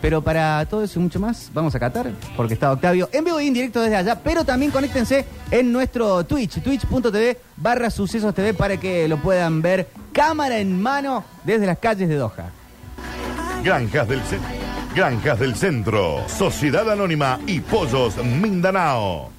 Pero para todo eso y mucho más, vamos a Qatar, porque está Octavio en vivo y en directo desde allá. Pero también conéctense en nuestro Twitch, twitch.tv barra sucesos TV, para que lo puedan ver cámara en mano desde las calles de Doha. Granjas del Centro. Granjas del Centro. Sociedad Anónima y Pollos Mindanao.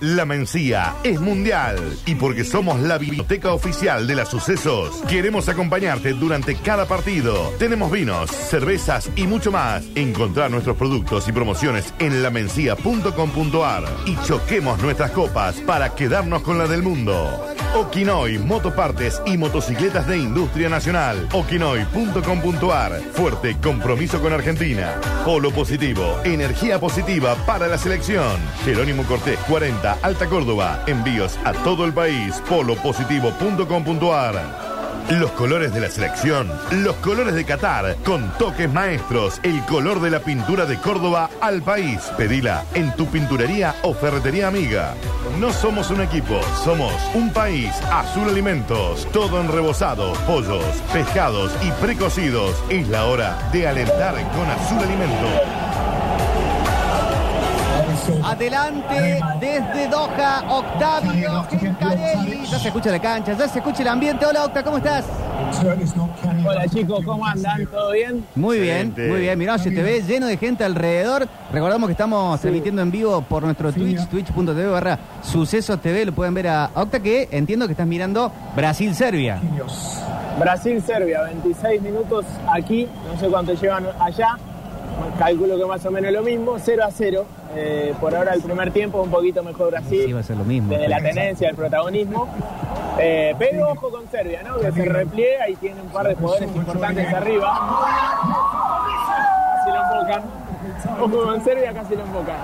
La Mencía es mundial y porque somos la biblioteca oficial de las sucesos, queremos acompañarte durante cada partido. Tenemos vinos, cervezas y mucho más. Encontrar nuestros productos y promociones en lamencia.com.ar y choquemos nuestras copas para quedarnos con la del mundo. Okinoy, motopartes y motocicletas de industria nacional. Okinoy.com.ar. Fuerte compromiso con Argentina. Polo positivo, energía positiva para la selección. Jerónimo Cortés 40, Alta Córdoba. Envíos a todo el país. Polopositivo.com.ar. Los colores de la selección, los colores de Qatar, con toques maestros, el color de la pintura de Córdoba al país. Pedila en tu pinturería o ferretería amiga. No somos un equipo, somos un país. Azul Alimentos, todo en rebozado, pollos, pescados y precocidos. Es la hora de alentar con Azul Alimentos. Adelante desde Doha, Octavio Gencarelli. Ya se escucha la cancha, ya se escucha el ambiente. Hola, Octa, ¿cómo estás? Hola chicos, ¿cómo andan? ¿Todo bien? Muy bien, muy bien. Mirá, se te ve lleno de gente alrededor. Recordamos que estamos transmitiendo en vivo por nuestro Twitch, twitch.tv barra Sucesos TV. Lo pueden ver a Octa, que entiendo que estás mirando Brasil-Serbia. Brasil-Serbia, 26 minutos aquí, no sé cuánto llevan allá. Calculo que más o menos lo mismo, 0 a 0. Eh, por ahora el primer tiempo un poquito mejor Brasil. Sí, va a ser lo mismo. Desde la tenencia, el protagonismo. Eh, pero ojo con Serbia, ¿no? Que se repliega y tiene un par de jugadores importantes arriba. Casi lo embocan. Ojo con Serbia, casi lo embocan.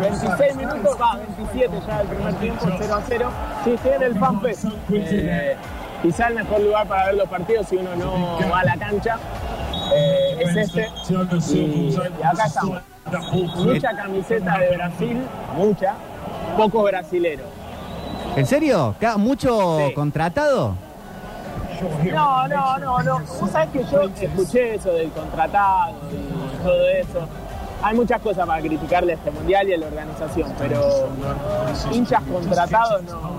26 minutos, va, 27 ya del primer tiempo, 0 a 0. Sí, estoy en el FanFest. Eh, quizá el mejor lugar para ver los partidos si uno no va a la cancha. Eh, es este. Y, y acá estamos. Mucha camiseta de Brasil, mucha. Pocos brasileros. ¿En serio? ¿Ca- ¿Mucho Sí. contratado? No, no, no, no. Vos sabés que yo escuché eso del contratado y todo eso. Hay muchas cosas para criticarle a este mundial y a la organización, pero hinchas contratados no, no, no,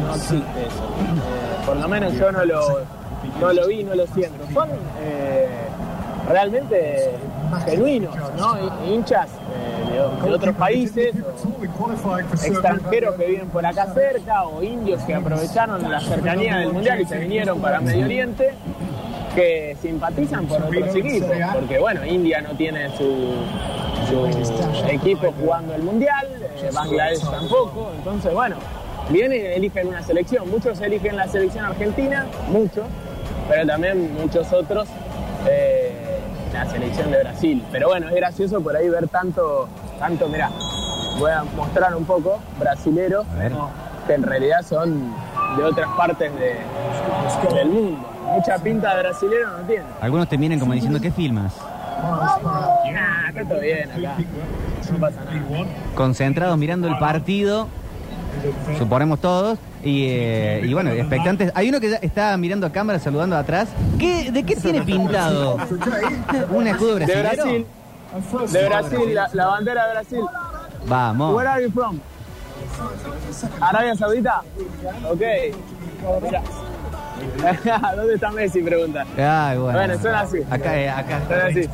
no, no existe eso. Eh, por lo menos yo no lo, no lo vi, no lo siento. Son eh, realmente genuinos, ¿no? Hi- Hinchas eh, de, otros países, extranjeros que viven por acá cerca o indios que aprovecharon la cercanía del mundial y se vinieron para Medio Oriente que simpatizan por otros equipos porque bueno India no tiene su, su equipo jugando el mundial eh, Bangladesh tampoco entonces bueno vienen y eligen una selección muchos eligen la selección argentina muchos pero también muchos otros eh, la selección de Brasil pero bueno es gracioso por ahí ver tanto tanto mirá voy a mostrar un poco brasileros que en realidad son de otras partes de- del mundo. Mucha pinta de brasilero no tiene. Algunos te miran como diciendo, ¿qué filmas? Nah, está todo bien acá. No pasa nada. Concentrados mirando el partido, suponemos todos, y, eh, y bueno, expectantes. Hay uno que ya está mirando a cámara, saludando atrás. ¿Qué, ¿De qué tiene pintado? ¿Un escudo De brasileño? Brasil. De Brasil, la, la bandera de Brasil. Vamos. Where are you from? ¿Arabia Saudita? Ok. Mira. ¿Dónde está Messi? Pregunta. Ay, bueno. Bueno, son así. Acá, eh, acá. Son así.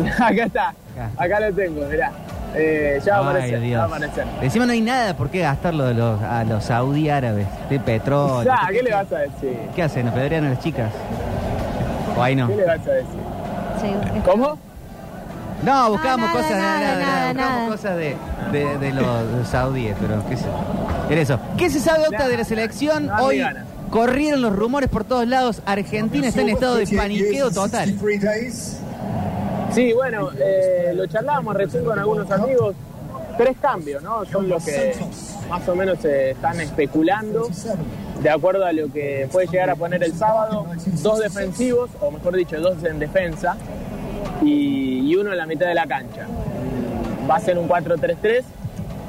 Acá está. Acá lo tengo, mirá. Eh, ya va a Ay, aparecer. Dios. Ya va a aparecer. Encima no hay nada por qué gastarlo de los, a los saudí árabes, de petróleo. Ya, ¿qué le vas a decir? ¿Qué hacen? ¿Apedrean a las chicas? ¿O ahí no? ¿Qué le vas a decir? Sí. ¿Cómo? No, buscábamos nada, cosas, nada, nada, nada, nada, buscábamos nada. cosas de, de, de los saudíes, pero qué sé. Era eso. ¿Qué se sabe, Octa, de la selección? No, no, Hoy gana. corrieron los rumores por todos lados. Argentina está en estado de paniqueo total. Sí, bueno, eh, lo charlábamos recién con algunos amigos. Tres cambios, ¿no? Son los que más o menos se están especulando, de acuerdo a lo que puede llegar a poner el sábado. Dos defensivos, o mejor dicho, dos en defensa, y, y uno en la mitad de la cancha. Va a ser un 4-3-3.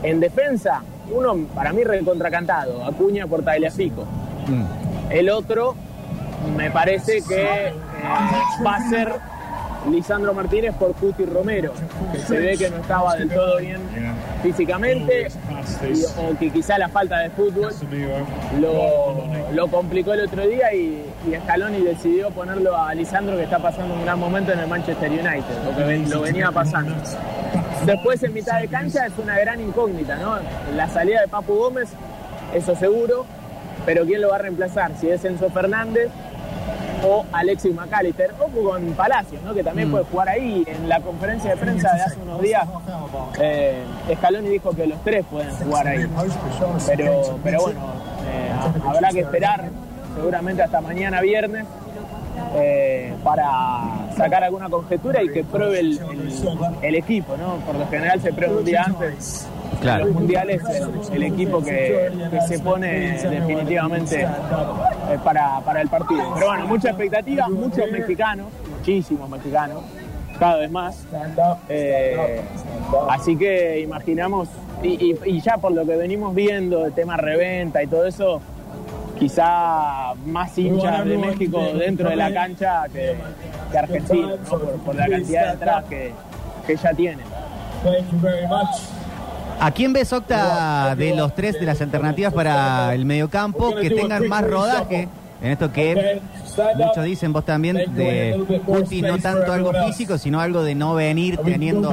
En defensa, uno para mí recontracantado, Acuña por Tagliafico. Mm. El otro me parece que eh, va a ser Lisandro Martínez por Cuti Romero, que se ve que no estaba del todo bien físicamente y- o que quizá la falta de fútbol lo, lo complicó el otro día y, y Scaloni decidió ponerlo a Lisandro que está pasando un gran momento en el Manchester United, lo que lo venía pasando. Después en mitad de cancha es una gran incógnita, ¿no? La salida de Papu Gómez, eso seguro, pero ¿quién lo va a reemplazar? Si es Enzo Fernández o Alexis McAllister, o con Palacios, ¿no? que también puede jugar ahí. En la conferencia de prensa de hace unos días, eh, Scaloni dijo que los tres pueden jugar ahí. Pero, pero bueno, eh, habrá que esperar seguramente hasta mañana viernes eh, para sacar alguna conjetura y que pruebe el, el- el equipo, ¿no? Por lo general se prueba un día antes. Claro. Los mundiales el, equipo que, que se pone definitivamente eh, para, para el partido. Pero bueno, mucha expectativa, muchos mexicanos, muchísimos mexicanos, cada vez más. Eh, así que imaginamos, y, y- y ya por lo que venimos viendo, el tema reventa y todo eso, quizá más hinchas de México dentro de la cancha que, que Argentina, ¿no? por, por la cantidad de entradas que, que ya tienen. ¿A quién ves, Octa, de los tres de las alternativas para el mediocampo que tengan más rodaje? En esto que muchos dicen, vos también, de Curtis, no tanto algo físico, sino algo de no venir teniendo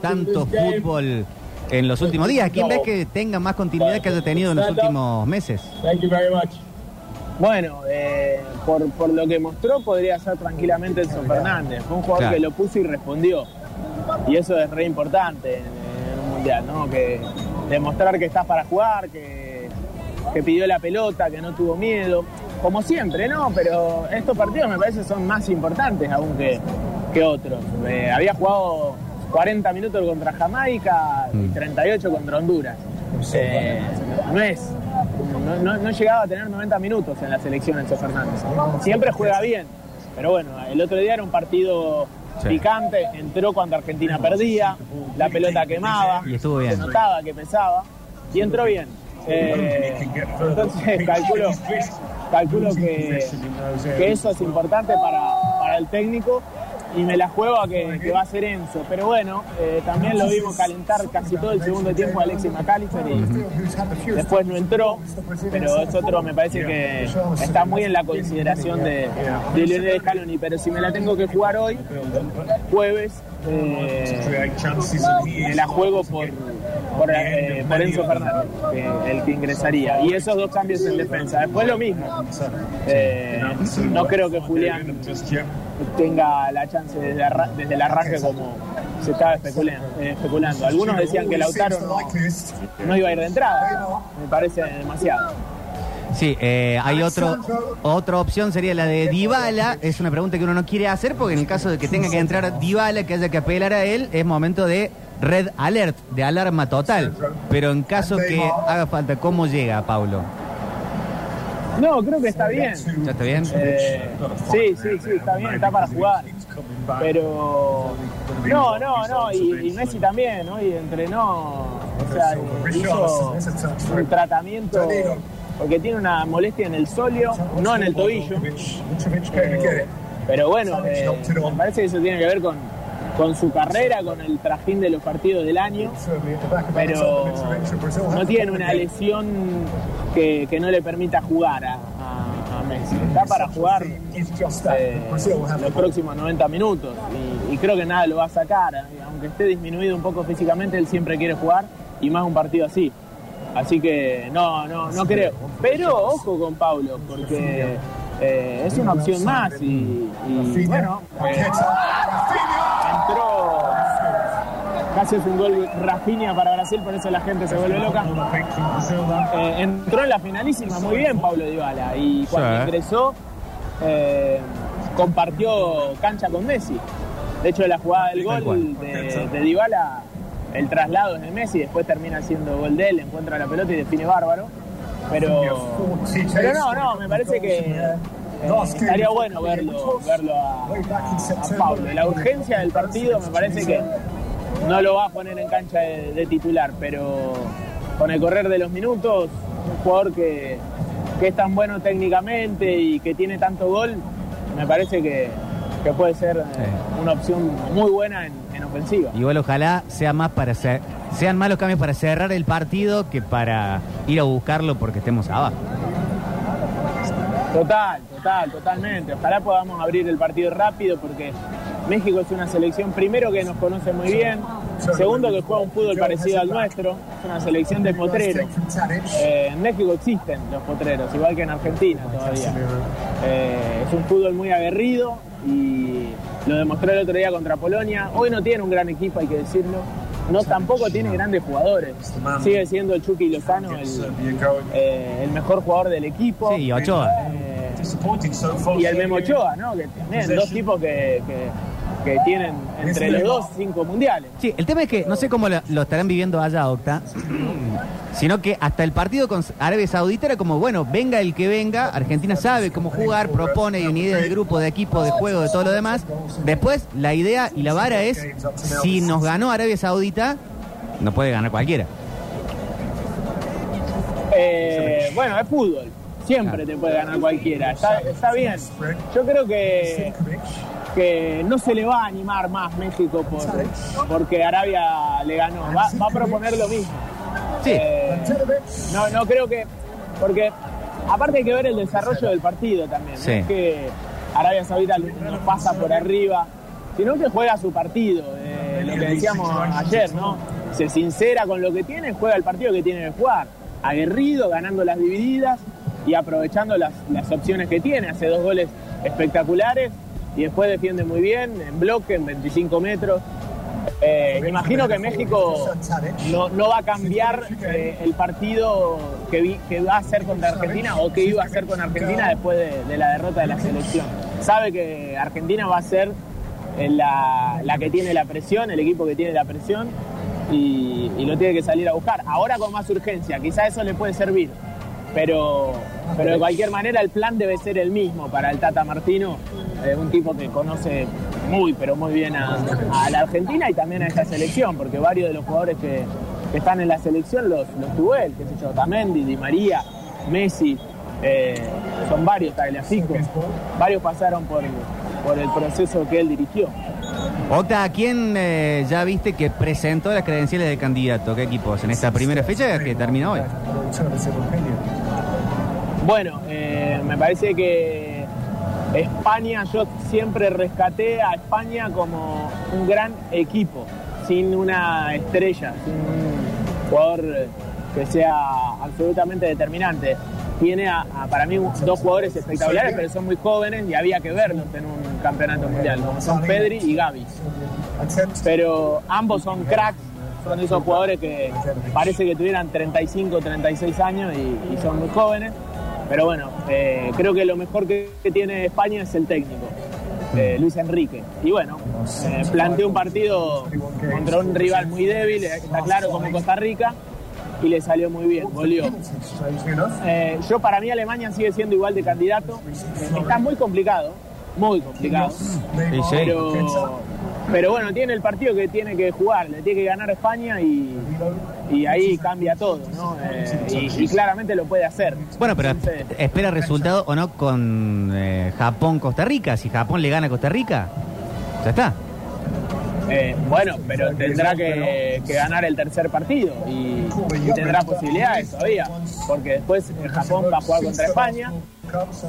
tanto fútbol en los últimos días. ¿A quién ves que tenga más continuidad que haya tenido en los últimos meses? Bueno, eh, por, por lo que mostró podría ser tranquilamente Enzo Fernández. Fue un jugador Claro. que lo puso y respondió. Y eso es re importante mundial, ¿no? Que demostrar que estás para jugar, que, que pidió la pelota, que no tuvo miedo. Como siempre, ¿no? Pero estos partidos me parece son más importantes aún que, que otros. Eh, había jugado 40 minutos contra Jamaica y 38 contra Honduras. Eh, no es no, no, no llegaba a tener 90 minutos en la selección Enzo Fernández. Siempre juega bien, pero bueno, el otro día era un partido Sí. picante, entró cuando Argentina perdía, la pelota quemaba, Y estuvo bien. se notaba que pesaba y entró bien. Eh, entonces calculo, calculo que, que eso es importante para, para el técnico y me la juego a que, que va a ser Enzo. Pero bueno, eh, también lo vimos calentar casi todo el segundo tiempo a Alexis McAllister y después no entró, pero es otro, me parece que está muy en la consideración de, de Lionel Scaloni. Pero si me la tengo que jugar hoy, jueves, eh, me la juego por, por, eh, por Enzo Fernández, que- el que ingresaría. Y esos dos cambios en defensa. Después lo mismo. Eh, no creo que Julián tenga la chance desde, arra- desde el arranque como se estaba especulando. eh, especulando. Algunos decían que Lautaro no, no iba a ir de entrada. Me parece demasiado. Sí, eh, hay otro, otra opción sería la de Dybala. Es una pregunta que uno no quiere hacer porque en el caso de que tenga que entrar Dybala, que haya que apelar a él, es momento de red alert, de alarma total. Pero en caso que haga falta, ¿cómo llega, Paulo? No, creo que está bien. ¿Ya está bien? Eh, sí, sí, sí, está bien, está para jugar. Pero no, no, no, y, y Messi también, ¿no? Y entrenó, o sea, hizo un tratamiento porque tiene una molestia en el solio, no en el tobillo. Eh, pero bueno, eh, me parece que eso tiene que ver con, con su carrera, con el trajín de los partidos del año, pero no tiene una lesión que, que no le permita jugar a, a- Messi. Está para jugar eh, los próximos 90 minutos y, y creo que nada lo va a sacar. eh. Aunque esté disminuido un poco físicamente, él siempre quiere jugar y más un partido así. Así que no, no, no creo. Pero ojo con Paulo, porque eh, es una opción más y, y, bueno, eh, entró casi es un gol Rafinha para Brasil, por eso la gente se vuelve loca. Eh, entró en la finalísima muy bien Pablo Dybala y cuando Sí. ingresó eh, compartió cancha con Messi. De hecho, la jugada del gol de, de Dybala, el traslado es de Messi, después termina siendo gol de él, encuentra la pelota y define bárbaro. Pero, pero no, no, me parece que eh, estaría bueno verlo, verlo a, a- a Pablo. La urgencia del partido me parece que no lo va a poner en cancha de, de titular, pero con el correr de los minutos, un jugador que, que es tan bueno técnicamente y que tiene tanto gol, me parece que, que puede ser eh, una opción muy buena en, en ofensiva. Igual ojalá sea más para cer- sean más los cambios para cerrar el partido que para ir a buscarlo porque estemos abajo. Total, total, totalmente. Ojalá podamos abrir el partido rápido porque México es una selección, primero que nos conoce muy bien, segundo que juega un fútbol parecido al nuestro, es una selección de potreros. Eh, en México existen los potreros, igual que en Argentina todavía. Eh, es un fútbol muy aguerrido y lo demostró el otro día contra Polonia. Hoy no tiene un gran equipo, hay que decirlo. No, tampoco tiene grandes jugadores. Sigue siendo el Chucky Lozano el, eh, el mejor jugador del equipo. Sí, y Ochoa. Eh, y el Memo Ochoa, ¿no? Que también, dos tipos que, que- que tienen entre los dos cinco mundiales. Sí, el tema es que no sé cómo lo, lo estarán viviendo allá, Octa, sino que hasta el partido con Arabia Saudita era como, bueno, venga el que venga, Argentina sabe cómo jugar, propone, hay una idea de grupo, de equipo, de juego, de todo lo demás. Después, la idea y la vara es, si nos ganó Arabia Saudita, no puede ganar cualquiera. Eh, bueno, es fútbol. Siempre te puede ganar cualquiera. Está, está bien. Yo creo que, que no se le va a animar más México por, porque Arabia le ganó. Va, va a proponer lo mismo. Sí. Eh, no, no creo que. Porque aparte hay que ver el desarrollo del partido también. Sí. No es que Arabia Saudita nos pasa por arriba, sino que juega su partido. eh, lo que decíamos ayer, ¿no? Se sincera con lo que tiene, juega el partido que tiene que jugar. Aguerrido, ganando las divididas y aprovechando las, las opciones que tiene. Hace dos goles espectaculares y después defiende muy bien, en bloque, en 25 metros. Eh, imagino que México no, no va a cambiar eh, el partido que, vi- que va a hacer contra Argentina o que iba a hacer con Argentina después de, de la derrota de la selección. Sabe que Argentina va a ser eh, la, la que tiene la presión, el equipo que tiene la presión y, y lo tiene que salir a buscar. Ahora con más urgencia, quizá eso le puede servir. Pero, pero de cualquier manera el plan debe ser el mismo para el Tata Martino, eh, un tipo que conoce muy, pero muy bien a, la Argentina y también a esta selección, porque varios de los jugadores que, están en la selección los, tuvo él, qué sé yo, Tamendi, Di María, Messi, eh, son varios, Tagliafico, varios pasaron por, por el proceso que él dirigió. Octa, ¿a quién eh, ya viste que presentó las credenciales de candidato? ¿Qué equipos? En esta primera fecha que termina hoy. Bueno, eh, me parece que España, yo siempre rescaté a España como un gran equipo, sin una estrella, sin un jugador que sea absolutamente determinante. Tiene a- a, para mí dos jugadores espectaculares, pero son muy jóvenes y había que verlos en un campeonato mundial, son Pedri y Gavi. Pero ambos son cracks, son esos jugadores que parece que tuvieran 35, 36 años y, y son muy jóvenes. Pero bueno, eh, creo que lo mejor que, que tiene España es el técnico, eh, Luis Enrique. Y bueno, eh, planteó un partido contra un rival muy débil, está claro, como Costa Rica, y le salió muy bien. Eh, yo para mí Alemania sigue siendo igual de candidato. Está muy complicado, muy complicado. Pero, pero bueno, tiene el partido que tiene que jugar, le tiene que ganar España y, y ahí cambia todo, ¿no? Eh, y, y claramente lo puede hacer. Bueno, pero Entonces, espera resultado o no con eh, Japón-Costa Rica. Si Japón le gana a Costa Rica, ya está. Eh, bueno, pero tendrá que, que ganar el tercer partido y, y tendrá posibilidades todavía, porque después eh, Japón va a jugar contra España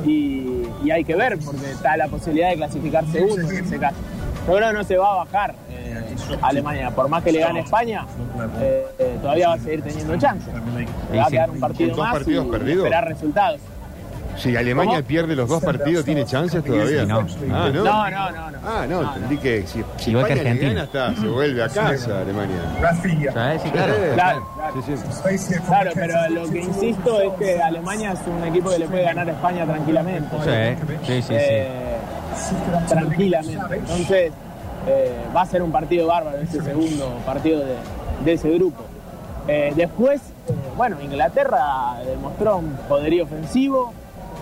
y, y hay que ver, porque está la posibilidad de clasificar segundo en ese caso. Yo creo que no se va a bajar eh, Alemania, por más que le gane España, eh, eh, todavía va a seguir teniendo chances. Va a quedar un partido más y perdidos. esperar resultados. Si Alemania ¿Cómo? pierde los dos partidos, ¿tiene chances todavía? No. Ah, ¿no? No, no, no, no. Ah, no, entendí que si, si Igual que España le Argentina. gana, está, se vuelve a casa Alemania. ¿Sabes? Sí, claro. Claro, Sí, sí. Claro, pero lo que insisto es que Alemania es un equipo que le puede ganar a España tranquilamente. Sí, sí, sí. sí. Eh, tranquilamente. Entonces, eh, va a ser un partido bárbaro ese segundo partido de, de ese grupo. Eh, después, eh, bueno, Inglaterra demostró un poderío ofensivo,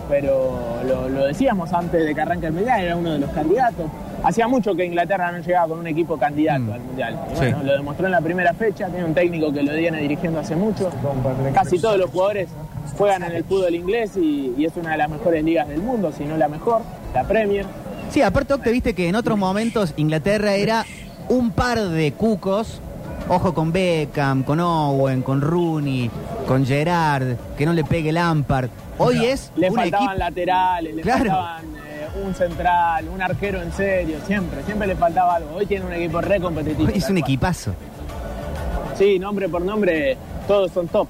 pero lo, lo decíamos antes de que arranque el Mundial, era uno de los candidatos. Hacía mucho que Inglaterra no llegaba con un equipo candidato Mm. al Mundial. Y Sí. bueno, lo demostró en la primera fecha, tiene un técnico que lo viene dirigiendo hace mucho. Casi todos los jugadores juegan en el fútbol inglés y, y es una de las mejores ligas del mundo, si no la mejor, la Premier. Sí, aparte, Octe, viste que en otros momentos Inglaterra era un par de cucos. Ojo con Beckham, con Owen, con Rooney, con Gerard, que no le pegue Lampard. Hoy es Le un faltaban equipo. laterales, le Claro. faltaban eh, un central, un arquero en serio, siempre, siempre le faltaba algo. Hoy tiene un equipo re competitivo. Hoy es un cual. equipazo. Sí, nombre por nombre, todos son top.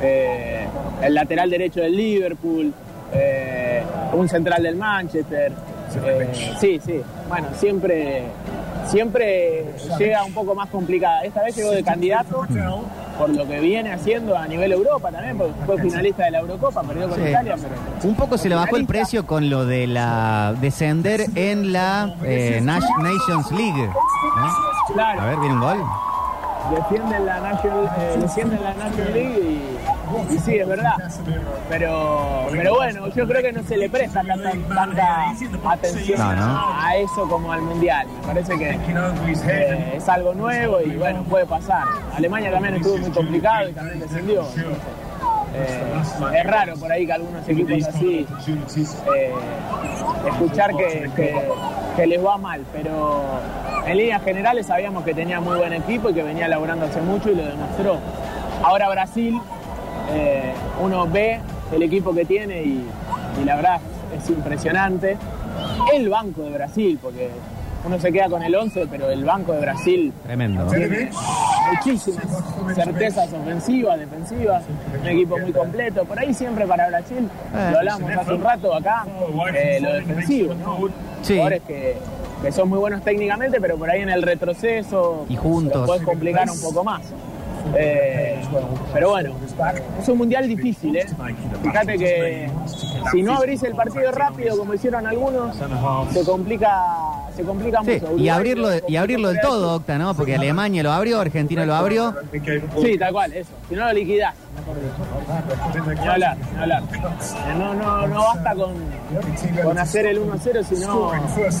Eh, el lateral derecho del Liverpool, eh, un central del Manchester. Eh, sí, sí. Bueno, siempre, siempre llega un poco más complicada. Esta vez llegó de candidato por lo que viene haciendo a nivel Europa también, porque fue finalista de la Eurocopa, perdió con Sí. Italia, pero Un poco se le bajó el precio con lo de la descender en la eh, Nations League. ¿no? Claro. A ver, viene un gol. defienden la National, eh, defienden la National League y, y sí, es verdad. Pero, pero bueno, yo creo que no se le presta tanta, tanta atención No, no. a eso como al Mundial. Me parece que eh, es algo nuevo y bueno, puede pasar. Alemania también estuvo muy complicado y también descendió. Eh, es raro por ahí que algunos equipos así eh, escuchar que, que- que les va mal, pero en líneas generales sabíamos que tenía muy buen equipo y que venía laburando hace mucho y lo demostró. Ahora Brasil, eh, uno ve el equipo que tiene y, y la verdad es impresionante. El banco de Brasil, porque uno se queda con el 11, pero el banco de Brasil Tremendo. tiene muchísimas certezas ofensivas, defensivas, un equipo muy completo. Por ahí siempre para Brasil, Eh. lo hablamos hace un rato acá, eh, lo defensivo, ¿no? Sí. Jugadores que, que son muy buenos técnicamente, pero por ahí en el retroceso Y juntos. puedes complicar un poco más. Eh, pero bueno, es un mundial difícil, ¿eh? Fíjate que si no abrís el partido rápido, como hicieron algunos, se complica, se complica Sí, mucho. y abrirlo, lo y abrirlo del todo, Octa, ¿no? Porque Alemania lo abrió, Argentina lo abrió. Sí, tal cual, eso. Si no lo liquidás. Ni hablar, ni hablar. No, no, no basta con, con hacer el 1-0, sino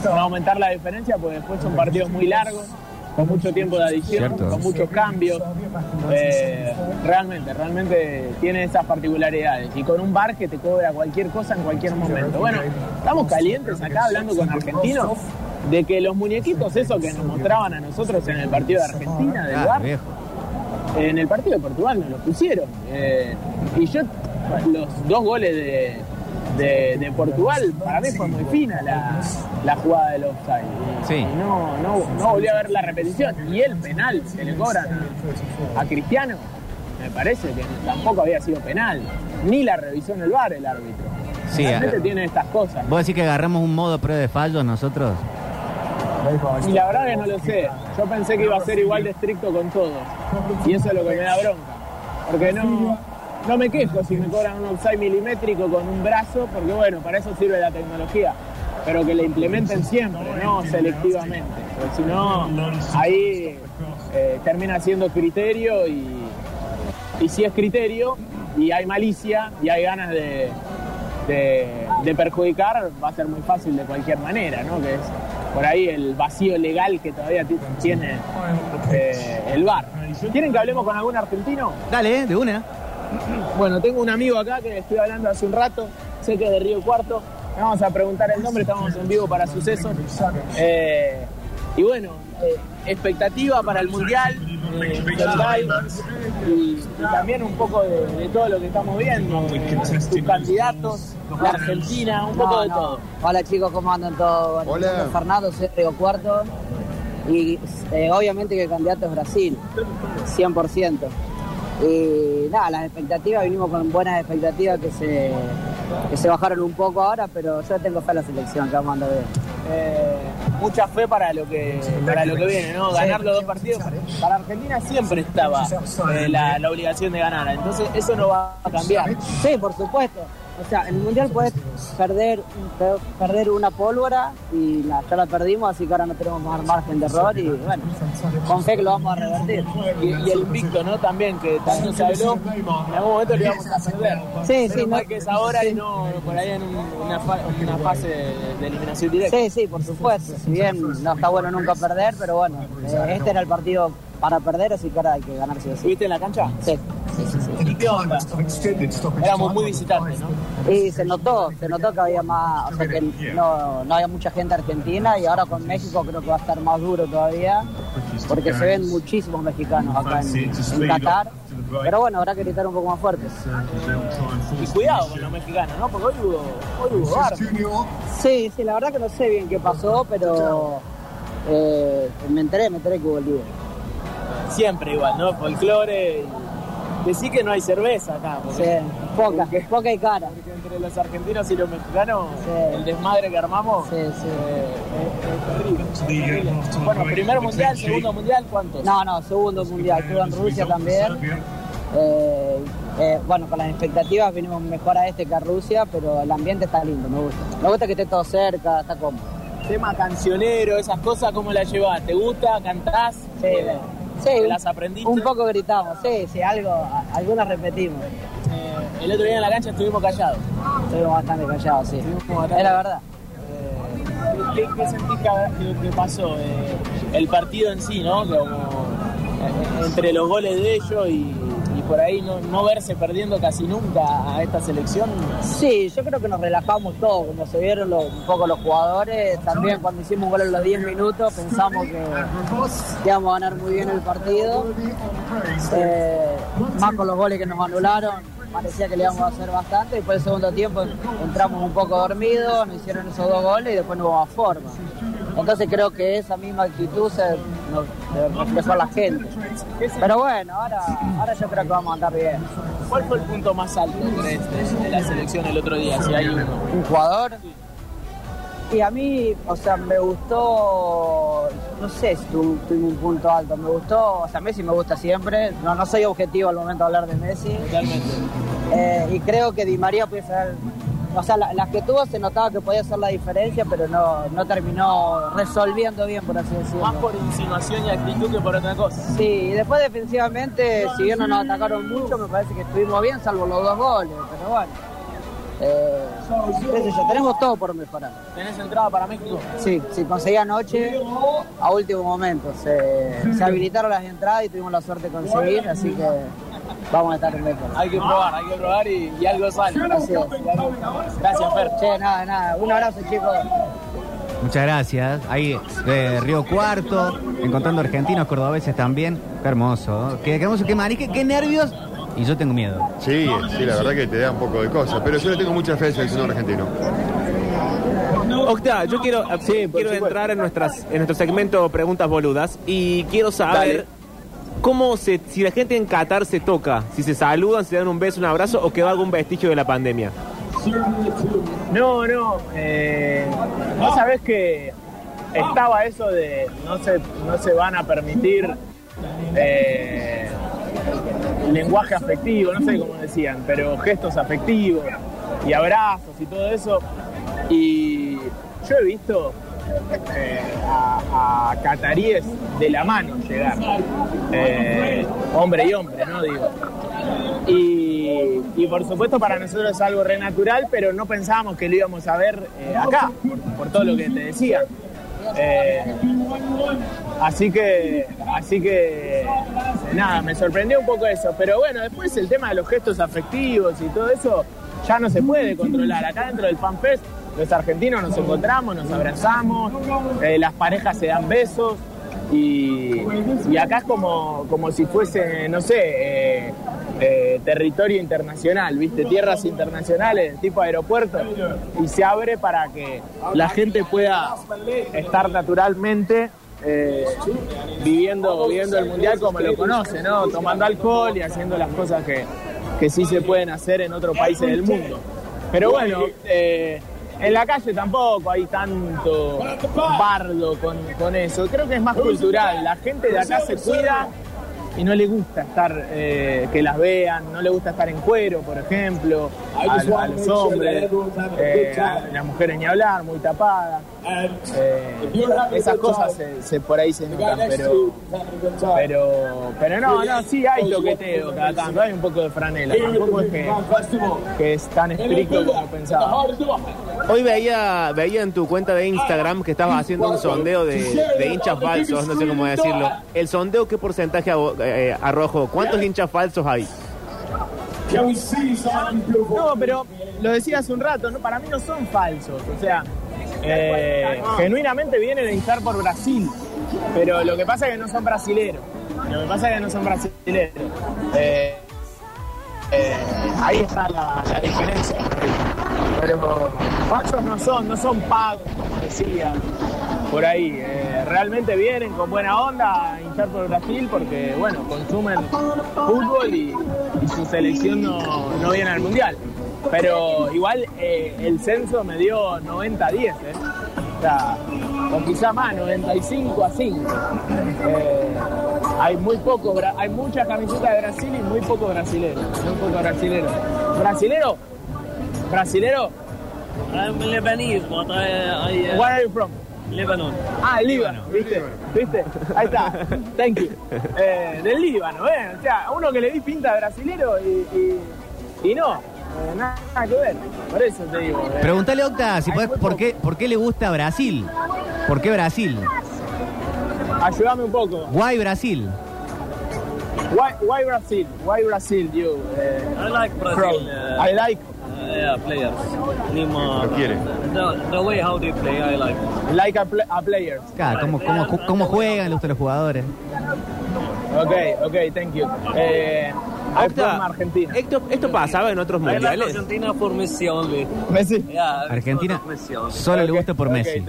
con aumentar la diferencia, porque después son partidos muy largos, con mucho tiempo de adición, Cierto. con muchos cambios. Eh, realmente, realmente tiene esas particularidades. Y con un bar que te cobra cualquier cosa en cualquier momento. Bueno, estamos calientes acá hablando con argentinos de que los muñequitos, esos que nos mostraban a nosotros en el partido de Argentina, del Ah, bar, en el partido de Portugal nos lo pusieron. Eh, y yo, los dos goles de, de- de Portugal, para mí fue muy fina la, la jugada del offside. Y, Sí. y no, no, no volví a ver la repetición. Y el penal que le cobran a, a Cristiano, me parece que tampoco había sido penal. Ni la revisó en el bar el árbitro. Sí, Realmente tiene estas cosas. ¿Vos decís que agarramos un modo prueba de fallos nosotros? Y la verdad que no lo sé. Yo pensé que iba a ser igual de estricto con todos. Y eso es lo que me da bronca. Porque no, no me quejo si me cobran un offside milimétrico con un brazo, porque bueno, para eso sirve la tecnología. Pero que le implementen siempre, no selectivamente. Porque si no, ahí eh, termina siendo criterio y, y si es criterio y hay malicia y hay ganas de, de, perjudicar, va a ser muy fácil de cualquier manera, ¿no? Que es por ahí el vacío legal que todavía ti- tiene eh, el VAR. ¿Quieren que hablemos con algún argentino? Dale, de una. Bueno, tengo un amigo acá que le estoy hablando hace un rato, sé que es de Río Cuarto. Le vamos a preguntar el nombre, estamos en vivo para sucesos. Eh, y bueno, eh, expectativa para el Mundial, eh, total, y, y también un poco de, de todo lo que estamos viendo, eh, sus candidatos, la Argentina, un poco No, de no. todo. Hola chicos, ¿cómo andan todos? Hola. Fernando, soy de Río Cuarto. Y eh, obviamente que el candidato es Brasil, 100%. Y nada, las expectativas, vinimos con buenas expectativas que se, que se bajaron un poco ahora, pero yo tengo fe a la selección, que vamos a andar bien. Eh, mucha fe para lo que para lo que viene, ¿no? Ganar los dos partidos. Para Argentina siempre estaba eh, la, la obligación de ganar, entonces eso no va a cambiar. Sí, por supuesto. O sea, en el Mundial puedes perder, per- perder una pólvora y la- ya la perdimos, así que ahora no tenemos más margen de error y bueno, con fe que lo vamos a revertir. Y, y el invicto, ¿no? También, que tanto se habló, en algún momento lo íbamos a perder. Sí, Pero sí, no- que es ahora y no por ahí en un- una, fa- una fase de, eliminación directa. Sí, sí, por supuesto. Si bien no está bueno nunca perder, pero bueno, eh, este era el partido para perder, así que ahora hay que ganar sí o sí. ¿Estuviste en la cancha? Sí. ¿Y qué onda? Éramos muy visitantes, ¿no? Y se notó, se notó que había más, o sea que no, no había mucha gente argentina y ahora con México creo que va a estar más duro todavía, porque se ven muchísimos mexicanos acá en, en Qatar. Pero bueno, habrá que gritar un poco más fuertes. Y cuidado con los mexicanos, ¿no? Porque hoy hubo, hoy hubo bar. Sí, sí, la verdad que no sé bien qué pasó, pero eh, me enteré, me enteré que hubo el líder. Siempre igual, ¿no? Folclore. y- Decí que no hay cerveza acá. Sí, Porque, poca, poca y cara. porque entre los argentinos y los mexicanos, Sí. el desmadre que armamos Sí, sí. eh, es, es terrible. terrible. Bueno, primer mundial, segundo mundial, ¿cuántos? No, no, segundo mundial, estuve en Rusia también. Eh, eh, bueno, con las expectativas vinimos mejor a este que a Rusia, pero el ambiente está lindo, me gusta. Me gusta que esté todo cerca, está cómodo. Tema cancionero, esas cosas, ¿cómo las llevas? ¿Te gusta? ¿Cantás? Sí, Eh, sí, ¿Las aprendiste? Un poco gritamos, sí, sí, algo, algunas repetimos. Eh, el otro día en la cancha estuvimos callados. Estuvimos bastante callados, sí. Es la verdad. Eh, ¿Qué, qué sentís que, pasó? Eh, el partido en sí, ¿no? Como, entre los goles de ellos y por ahí no, no verse perdiendo casi nunca a esta selección. Sí, yo creo que nos relajamos todos, como se vieron los- un poco los jugadores. También cuando hicimos un gol en los 10 minutos pensamos que íbamos a ganar muy bien el partido. Eh, más con los goles que nos anularon, parecía que le íbamos a hacer bastante. Después del segundo tiempo entramos un poco dormidos, nos hicieron esos dos goles y después no hubo más forma. Entonces creo que esa misma actitud se se reflejó a la gente. Pero bueno, ahora, ahora yo creo que vamos a andar bien. ¿Cuál fue el punto más alto de, de la selección el otro día? Si hay uno. un jugador. Y a mí, o sea, me gustó, no sé si tu- tuve un punto alto, me gustó, o sea, Messi me gusta siempre, no, no soy objetivo al momento de hablar de Messi, Totalmente. Eh, y creo que Di María puede ser, o sea, la- las que tuvo se notaba que podía hacer la diferencia, pero no, no terminó resolviendo bien, por así decirlo. Más por insinuación y actitud que por otra cosa. Sí, y después defensivamente, si bien no nos atacaron mucho, me parece que estuvimos bien, salvo los dos goles, pero bueno. Eh, yo, tenemos todo por mejorar. ¿Tenés entrada para México? Sí, sí, conseguí anoche a último momento. Se, se habilitaron las entradas y tuvimos la suerte de conseguir, así que vamos a estar en récord. Hay que probar, hay que probar y, y algo sale. Así es. Gracias, Fer. Che, nada, nada. Un abrazo, chicos. Muchas gracias. Ahí de Río Cuarto, encontrando argentinos, cordobeses también. Qué hermoso. Qué, qué hermoso, qué marique, qué nervios. Y yo tengo miedo. Sí, sí, la verdad que te da un poco de cosas. Pero yo le tengo mucha fe al seleccionado argentino. Octa, yo quiero, quiero entrar en, nuestras, en nuestro segmento Preguntas Boludas y quiero saber cómo se, si la gente en Qatar se toca, si se saludan, se dan un beso, un abrazo o queda algún vestigio de la pandemia. No, no. Eh, Vos sabés que estaba eso de no se, no se van a permitir eh, lenguaje afectivo, no sé cómo decían, pero gestos afectivos y abrazos y todo eso. Y yo he visto eh, a, cataríes de la mano llegar, eh, hombre y hombre, ¿no? Digo. Y, y por supuesto para nosotros es algo re natural, pero no pensábamos que lo íbamos a ver eh, acá, por, por todo lo que te decía. Así que, así que, nada, me sorprendió un poco eso. Pero bueno, después el tema de los gestos afectivos y todo eso ya no se puede controlar. Acá dentro del FanFest, los argentinos nos encontramos, nos abrazamos, eh, las parejas se dan besos. Y, y acá es como, como si fuese, no sé, eh, eh, territorio internacional, ¿viste? Tierras internacionales, tipo aeropuerto, y se abre para que la gente pueda estar naturalmente viviendo, viviendo el mundial como lo conoce, ¿no? Tomando alcohol y haciendo las cosas que, que sí se pueden hacer en otros países del mundo. Pero bueno, en la calle tampoco hay tanto bardo con, con eso. Creo que es más cultural. La gente de acá se cuida y no le gusta estar, eh, que las vean, no le gusta estar en cuero, por ejemplo, a, a los hombres, eh, a las mujeres ni hablar, muy tapadas. Eh, esas cosas se, se- por ahí se notan, pero, pero, pero no, no, sí hay toqueteo cada tanto, hay un poco de franela, tampoco es que, que es tan estricto como pensaba. Hoy veía, veía en tu cuenta de Instagram que estabas haciendo un sondeo de, de hinchas falsos, no sé cómo decirlo. El sondeo, ¿qué porcentaje abo- eh, arrojó? ¿Cuántos hinchas falsos hay? No, pero lo decía hace un rato, ¿no? para mí no son falsos. O sea, eh, genuinamente vienen a hinchar por Brasil. Pero lo que pasa es que no son brasileros. Lo que pasa es que no son brasileros. Eh, ahí está la, diferencia. Pero falsos no son, no son pagos, decía por ahí. Eh, realmente vienen con buena onda a hinchar por Brasil porque, bueno, consumen fútbol y, y su selección no, no viene al mundial. Pero igual eh, el censo me dio 90-10, ¿eh? O sea, o quizá más, 95 a 5. Eh, hay muy poco, hay muchas camisetas de Brasil y muy pocos brasileros. Muy pocos brasileros. ¿Brasilero? ¿Brasilero? I'm Lebanese, but I, I uh, Where are you from? Lebanon. Ah, el Líbano, ¿viste? ¿Viste? Ahí está. Thank you. Eh, del Líbano, ¿eh? O sea, a uno que le di pinta de brasilero y, y, y no. Eh, nada, nada que ver. Por eso te digo. eh, Pregúntale, Octa, si podés, por qué, por qué le gusta Brasil. ¿Por qué Brasil? Ayúdame un poco. Guay Brasil. Why, why Brazil? Why Brazil, you? eh, I like? Brazil. Uh, I like, yeah, players. Lo quiere. The, the way how they play, I like. like a, pl- a players. Claro, cómo, cómo, cómo juegan, le los jugadores. Okay, okay, thank you. Eh, Argentina. ¿Esto, ¿Esto pasaba en otros mundiales? Argentina for Messi only. Messi. Yeah, Argentina only. solo le Ok, gusta por ok, Messi.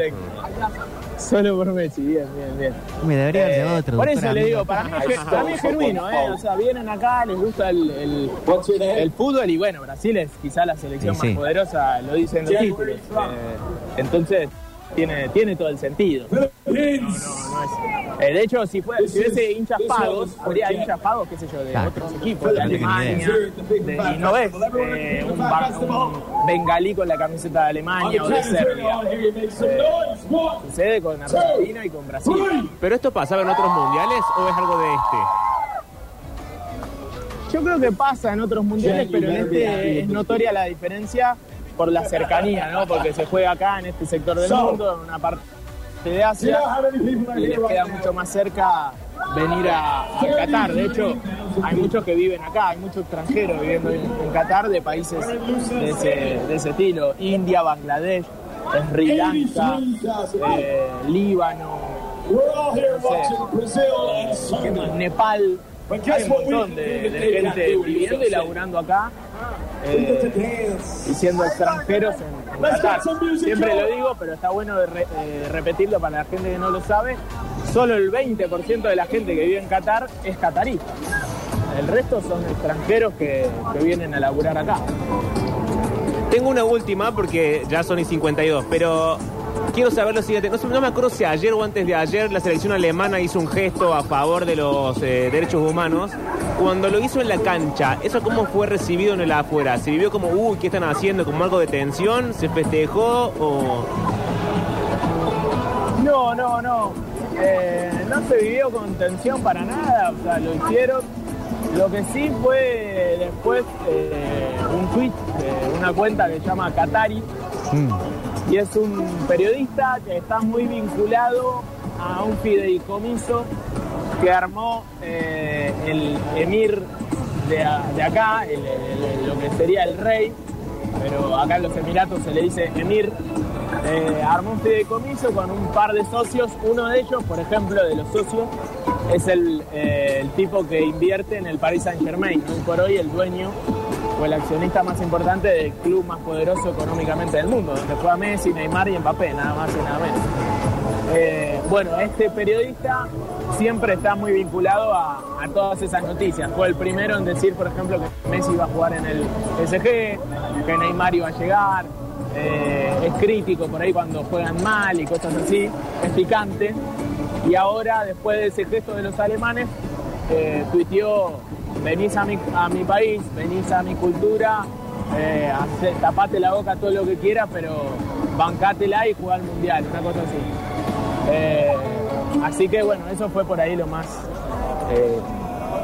Thank you. Solo por Messi, bien, bien, bien. Me debería haber Eh, llevado otro. por eso le digo, para mí, es, para mí es genuino, ¿eh? O sea, vienen acá, les gusta el, el, el fútbol y bueno, Brasil es quizá la selección Sí, más poderosa, lo dicen los títulos. Eh, entonces, tiene, tiene todo el sentido. No, no, no es- eh, de hecho, si, fue, si hubiese hinchas pagos, habría hinchas pagos, qué sé yo, de Claro. otros equipos, de Alemania, de- y no ves eh, un, bar- un bengalí con la camiseta de Alemania o de Serbia. Eh, sucede con Argentina y con Brasil. ¿Pero esto pasaba en otros mundiales o es algo de este? Yo creo que pasa en otros mundiales, pero en este es notoria la diferencia por la cercanía, ¿no? Porque se juega acá en este sector del mundo, en una parte de Asia, y les queda mucho más cerca venir a, a Qatar. De hecho, hay muchos que viven acá, hay muchos extranjeros viviendo en, en Qatar de países de ese, de ese estilo. India, Bangladesh, Sri Lanka, eh, Líbano, no sé, ¿qué más? Nepal. Hay un montón de, de gente viviendo y laburando acá eh, y siendo extranjeros en, en Qatar. Siempre lo digo, pero está bueno de re- eh, repetirlo para la gente que no lo sabe. Solo el 20% de la gente que vive en Qatar es catarí. El resto son extranjeros que, que vienen a laburar acá. Tengo una última porque ya son y 52, pero quiero saber lo siguiente. No, sé- no me acuerdo si ayer o antes de ayer la selección alemana hizo un gesto a favor de los eh, derechos humanos. Cuando lo hizo en la cancha, ¿eso cómo fue recibido en el afuera? ¿Se vivió como, uy, qué están haciendo? ¿Como algo de tensión? ¿Se festejó? ¿O No, no, no. Eh, no se vivió con tensión para nada, o sea, lo hicieron. Lo que sí fue después eh, un tweet de una cuenta que se llama Qatari Mm. Y es un periodista que está muy vinculado a un fideicomiso que armó eh, el emir de, de acá, lo que sería el rey, pero acá en los Emiratos se le dice emir. Eh, armó un fideicomiso con un par de socios, uno de ellos, por ejemplo, de los socios, es el, eh, el tipo que invierte en el Paris Saint Germain, hoy por hoy el dueño o el accionista más importante del club más poderoso económicamente del mundo, donde juega Messi, Neymar y Mbappé, nada más y nada menos. Eh, bueno, este periodista siempre está muy vinculado a, todas esas noticias. Fue el primero en decir, por ejemplo, que Messi iba a jugar en el PSG, que Neymar iba a llegar. Eh, es crítico por ahí cuando juegan mal y cosas así. Es picante. Y ahora, después de ese gesto de los alemanes, eh, tuiteó, venís a mi, a mi país, venís a mi cultura, eh, hace- tapate la boca todo lo que quieras, pero bancátela y juega al mundial, una cosa así. Eh, así que bueno, eso fue por ahí lo más eh,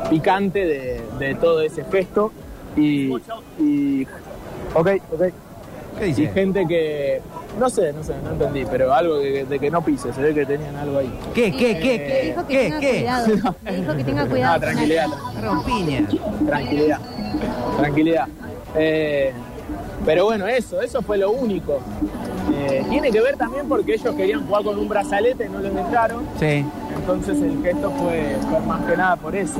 picante de, de todo ese gesto. Y, y ok, ok. ¿Qué Y dice? gente que, No sé, no sé, no entendí, pero algo de, de que no pise, se ve que tenían algo ahí. ¿Qué, qué, qué, Le qué? dijo que ¿Qué, tenga qué? cuidado. Le dijo que tenga cuidado. Ah, tranquilidad, Rompiña. tranquilidad, tranquilidad. Eh, pero bueno, eso, eso fue lo único. Eh, tiene que ver también porque ellos querían jugar con un brazalete, no les dejaron. Sí. Entonces el gesto fue, fue más que nada por eso.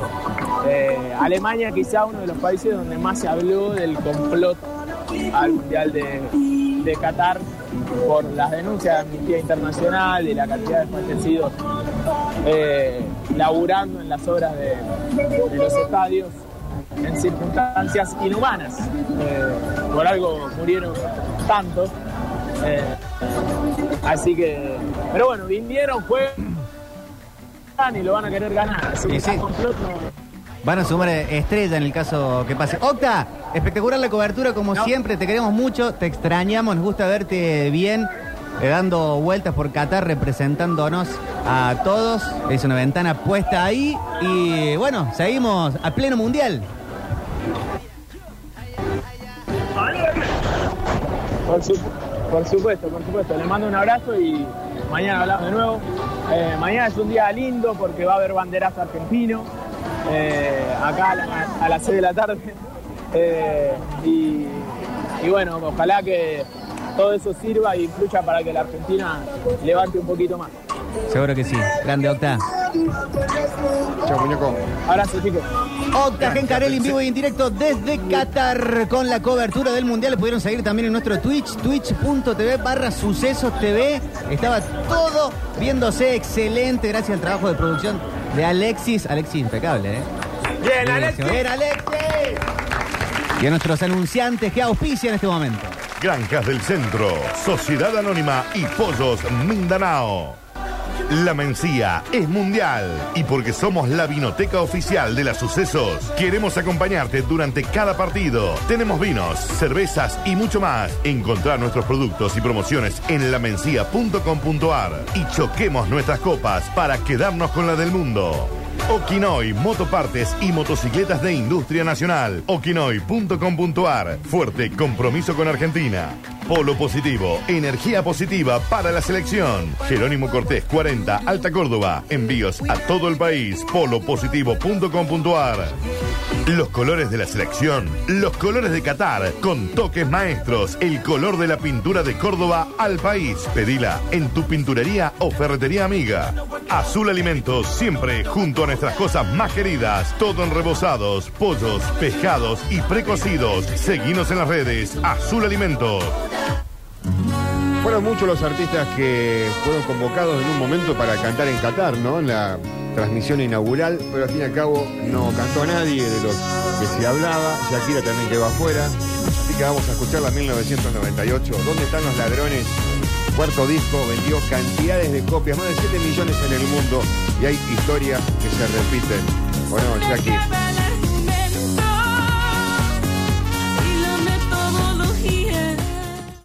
Eh, Alemania quizá uno de los países donde más se habló del complot al Mundial de, de Qatar por las denuncias de Amnistía Internacional y la cantidad de fallecidos eh, laburando en las obras de, de los estadios en circunstancias inhumanas. Eh, por algo murieron tantos. Eh, así que, pero bueno, vinieron, juegan y lo van a querer ganar. Así que sí. ese complot no- Van a sumar estrella en el caso que pase. Octa, espectacular la cobertura como No. siempre, te queremos mucho, te extrañamos, nos gusta verte bien, eh, dando vueltas por Qatar, representándonos a todos. Es una ventana puesta ahí y bueno, seguimos a pleno mundial. Por, su- por supuesto, por supuesto. Les mando un abrazo y mañana hablamos de nuevo. Eh, mañana es un día lindo porque va a haber banderazo argentino eh, acá a, la- a las 6 de la tarde. Eh, y, y bueno, ojalá que todo eso sirva y influya para que la Argentina levante un poquito más. Seguro que sí. Grande Octa. Chao, muñeco. Abrazo, chicos. Octa Gencarelli en vivo y en directo desde Qatar con la cobertura del Mundial. Pudieron seguir también en nuestro Twitch, twitch.tv barra sucesos TV. Estaba todo viéndose excelente gracias al trabajo de producción de Alexis. Alexis impecable, ¿eh? Bien, Buenísimo. Bien, Alexis. Y a nuestros anunciantes que auspician en este momento. Granjas del Centro, Sociedad Anónima y Pollos Mindanao. La Mencía es mundial y porque somos la vinoteca oficial de las sucesos, queremos acompañarte durante cada partido. Tenemos vinos, cervezas y mucho más. Encontrar nuestros productos y promociones en lamencia.com.ar y choquemos nuestras copas para quedarnos con la del mundo. Okinoy, motopartes y motocicletas de industria nacional. Okinoy.com.ar. Fuerte compromiso con Argentina. Polo positivo, energía positiva para la selección. Jerónimo Cortés 40, Alta Córdoba. Envíos a todo el país. Polopositivo.com.ar. Los colores de la selección, los colores de Qatar, con toques maestros, el color de la pintura de Córdoba al país. Pedila en tu pinturería o ferretería amiga. Azul Alimentos, siempre junto a nuestras cosas más queridas. Todo en rebozados, pollos, pescados y precocidos. Seguinos en las redes. Azul Alimentos. Fueron muchos los artistas que fueron convocados en un momento para cantar en Qatar, ¿no? En la transmisión inaugural, pero al fin y al cabo no cantó nadie de los que se hablaba. Shakira también quedó afuera. Así que vamos a escuchar la 1998. ¿Dónde están los ladrones? Cuarto disco vendió cantidades de copias, más de 7 millones en el mundo. Y hay historias que se repiten. Bueno, Shakira.